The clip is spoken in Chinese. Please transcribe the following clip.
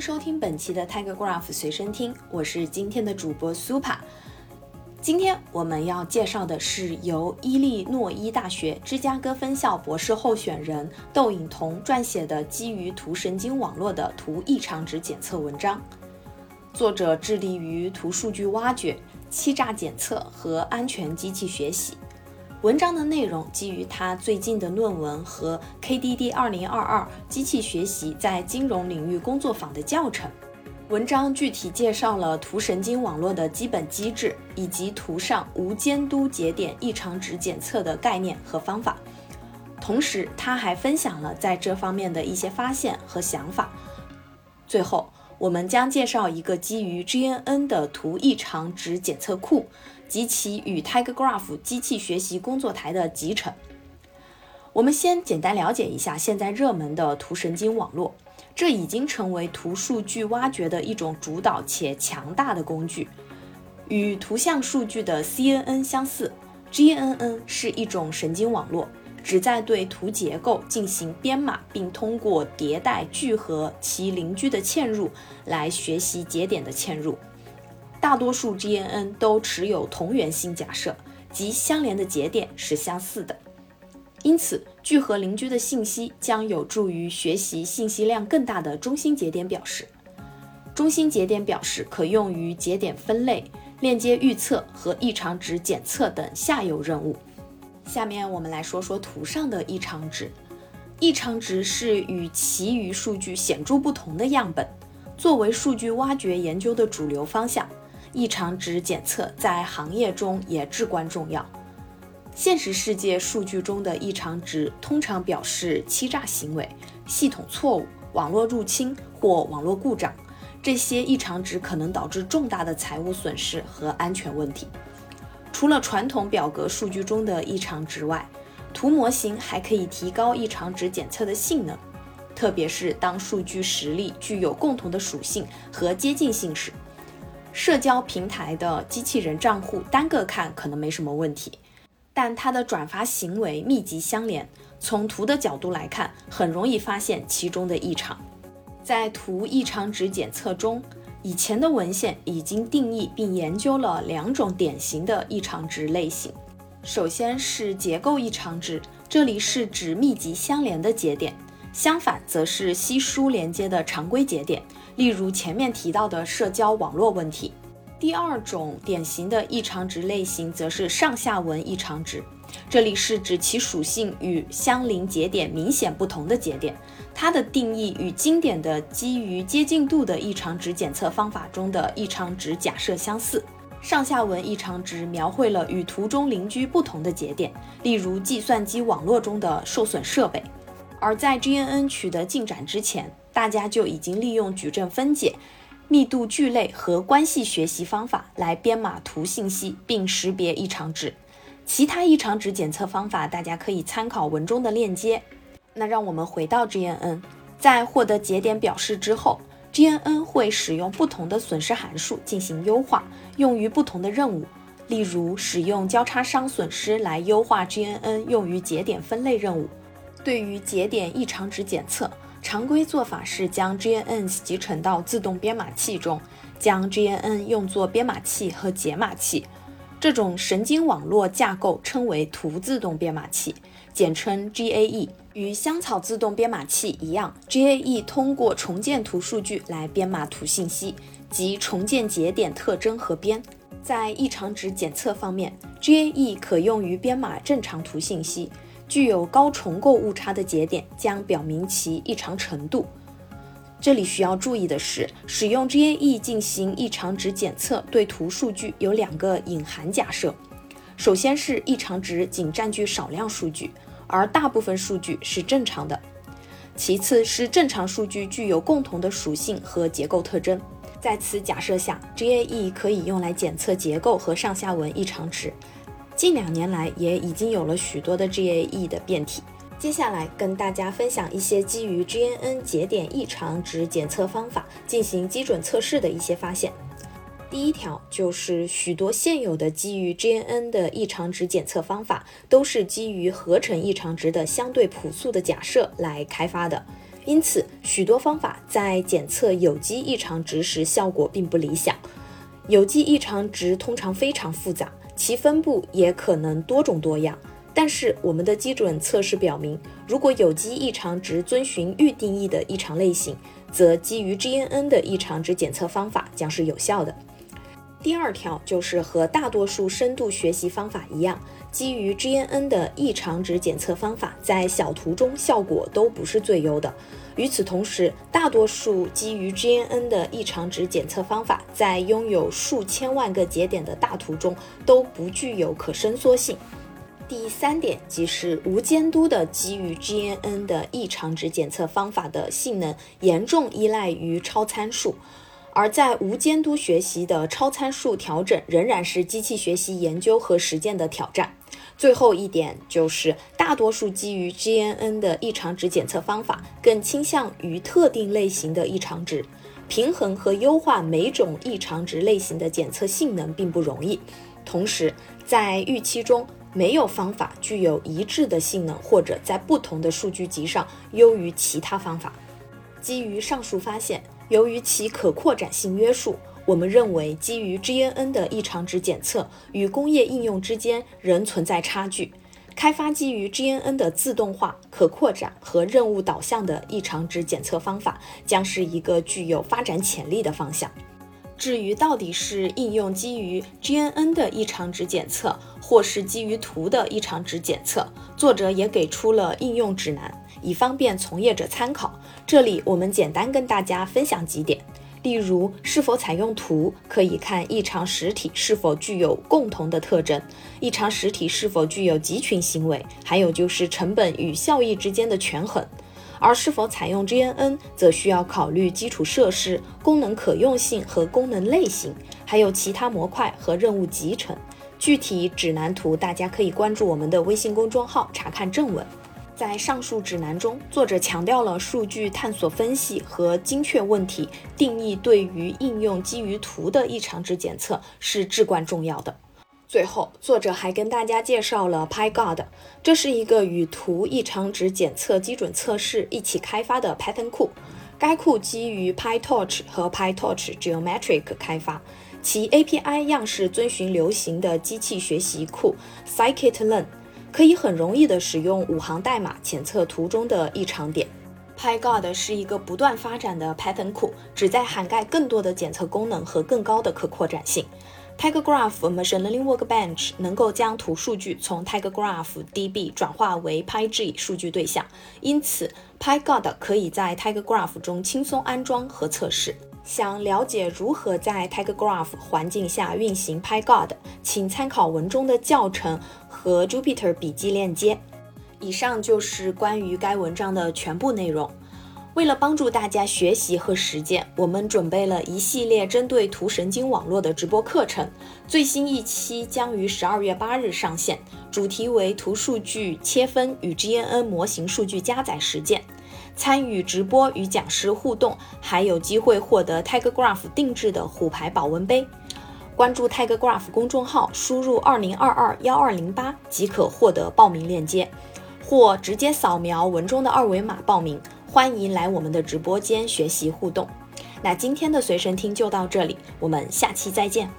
收听本期的 Tiger Graph 随身听，我是今天的主播 Super。今天我们要介绍的是由伊利诺伊大学芝加哥分校博士候选人窦颖彤撰写的基于图神经网络的图异常值检测文章。作者致力于图数据挖掘、欺诈检测和安全机器学习。文章的内容基于他最近的论文和 KDD 二零二二机器学习在金融领域工作坊的教程。文章具体介绍了图神经网络的基本机制，以及图上无监督节点异常值检测的概念和方法。同时，他还分享了在这方面的一些发现和想法。最后，我们将介绍一个基于 GNN 的图异常值检测库。及其与 Tiger Graph 机器学习工作台的集成。我们先简单了解一下现在热门的图神经网络，这已经成为图数据挖掘的一种主导且强大的工具。与图像数据的 CNN 相似，GNN 是一种神经网络，旨在对图结构进行编码，并通过迭代聚合其邻居的嵌入来学习节点的嵌入。大多数 GNN 都持有同源性假设，即相连的节点是相似的。因此，聚合邻居的信息将有助于学习信息量更大的中心节点表示。中心节点表示可用于节点分类、链接预测和异常值检测等下游任务。下面我们来说说图上的异常值。异常值是与其余数据显著不同的样本，作为数据挖掘研究的主流方向。异常值检测在行业中也至关重要。现实世界数据中的异常值通常表示欺诈行为、系统错误、网络入侵或网络故障。这些异常值可能导致重大的财务损失和安全问题。除了传统表格数据中的异常值外，图模型还可以提高异常值检测的性能，特别是当数据实例具有共同的属性和接近性时。社交平台的机器人账户单个看可能没什么问题，但它的转发行为密集相连，从图的角度来看，很容易发现其中的异常。在图异常值检测中，以前的文献已经定义并研究了两种典型的异常值类型。首先是结构异常值，这里是指密集相连的节点；相反，则是稀疏连接的常规节点。例如前面提到的社交网络问题。第二种典型的异常值类型则是上下文异常值，这里是指其属性与相邻节点明显不同的节点。它的定义与经典的基于接近度的异常值检测方法中的异常值假设相似。上下文异常值描绘了与图中邻居不同的节点，例如计算机网络中的受损设备。而在 GNN 取得进展之前，大家就已经利用矩阵分解、密度聚类和关系学习方法来编码图信息并识别异常值。其他异常值检测方法，大家可以参考文中的链接。那让我们回到 GNN，在获得节点表示之后，GNN 会使用不同的损失函数进行优化，用于不同的任务。例如，使用交叉商损失来优化 GNN 用于节点分类任务。对于节点异常值检测，常规做法是将 GNN 集成到自动编码器中，将 GNN 用作编码器和解码器。这种神经网络架构称为图自动编码器，简称 GAE。与香草自动编码器一样，GAE 通过重建图数据来编码图信息，即重建节点特征和边。在异常值检测方面，GAE 可用于编码正常图信息。具有高重构误差的节点将表明其异常程度。这里需要注意的是，使用 GAE 进行异常值检测对图数据有两个隐含假设：首先是异常值仅占据少量数据，而大部分数据是正常的；其次是正常数据具有共同的属性和结构特征。在此假设下，GAE 可以用来检测结构和上下文异常值。近两年来，也已经有了许多的 GAE 的变体。接下来跟大家分享一些基于 GNN 节点异常值检测方法进行基准测试的一些发现。第一条就是许多现有的基于 GNN 的异常值检测方法都是基于合成异常值的相对朴素的假设来开发的。因此许多方法在检测有机异常值时效果并不理想。有机异常值通常非常复杂，其分布也可能多种多样。但是我们的基准测试表明，如果有机异常值遵循预定义的异常类型，则基于 GNN 的异常值检测方法将是有效的。第二条就是和大多数深度学习方法一样，基于 GNN 的异常值检测方法在小图中效果都不是最优的。与此同时，大多数基于 GNN 的异常值检测方法在拥有数千万个节点的大图中都不具有可伸缩性。第三点即是无监督的基于 GNN 的异常值检测方法的性能严重依赖于超参数，而在无监督学习的超参数调整仍然是机器学习研究和实践的挑战。最后一点就是，大多数基于 GNN 的异常值检测方法更倾向于特定类型的异常值，平衡和优化每种异常值类型的检测性能并不容易。同时，在预期中。没有方法具有一致的性能，或者在不同的数据集上优于其他方法。基于上述发现，由于其可扩展性约束，我们认为基于 GNN 的异常值检测与工业应用之间仍存在差距。开发基于 GNN 的自动化、可扩展和任务导向的异常值检测方法，将是一个具有发展潜力的方向。至于到底是应用基于 GNN 的异常值检测，或是基于图的异常值检测，作者也给出了应用指南，以方便从业者参考。这里我们简单跟大家分享几点，例如是否采用图，可以看异常实体是否具有共同的特征，异常实体是否具有集群行为，还有就是成本与效益之间的权衡。而是否采用 GNN，则需要考虑基础设施、功能可用性和功能类型，还有其他模块和任务集成。具体指南图，大家可以关注我们的微信公众号查看正文。在上述指南中，作者强调了数据探索分析和精确问题定义对于应用基于图的异常值检测是至关重要的。最后，作者还跟大家介绍了 PyGod，这是一个与图异常值检测基准测试一起开发的 Python 库。该库基于 PyTorch 和 PyTorch Geometric 开发，其 API 样式遵循流行的机器学习库 Scikit-learn，可以很容易的使用五行代码检测图中的异常点。PyGod 是一个不断发展的 Python 库，旨在涵盖更多的检测功能和更高的可扩展性。TigerGraph Machine Learning Workbench 能够将图数据从 TigerGraph DB 转化为 PyG 数据对象，因此 PyGod 可以在 TigerGraph 中轻松安装和测试。想了解如何在 TigerGraph 环境下运行 PyGod，请参考文中的教程和 Jupyter 笔记链接。以上就是关于该文章的全部内容。为了帮助大家学习和实践，我们准备了一系列针对图神经网络的直播课程。最新一期将于十二月八日上线，主题为图数据切分与 GNN 模型数据加载实践。参与直播与讲师互动，还有机会获得 TigerGraph 定制的虎牌保温杯。关注 TigerGraph 公众号，输入二零二二幺二零八即可获得报名链接，或直接扫描文中的二维码报名。欢迎来我们的直播间学习互动。那今天的随身听就到这里，我们下期再见。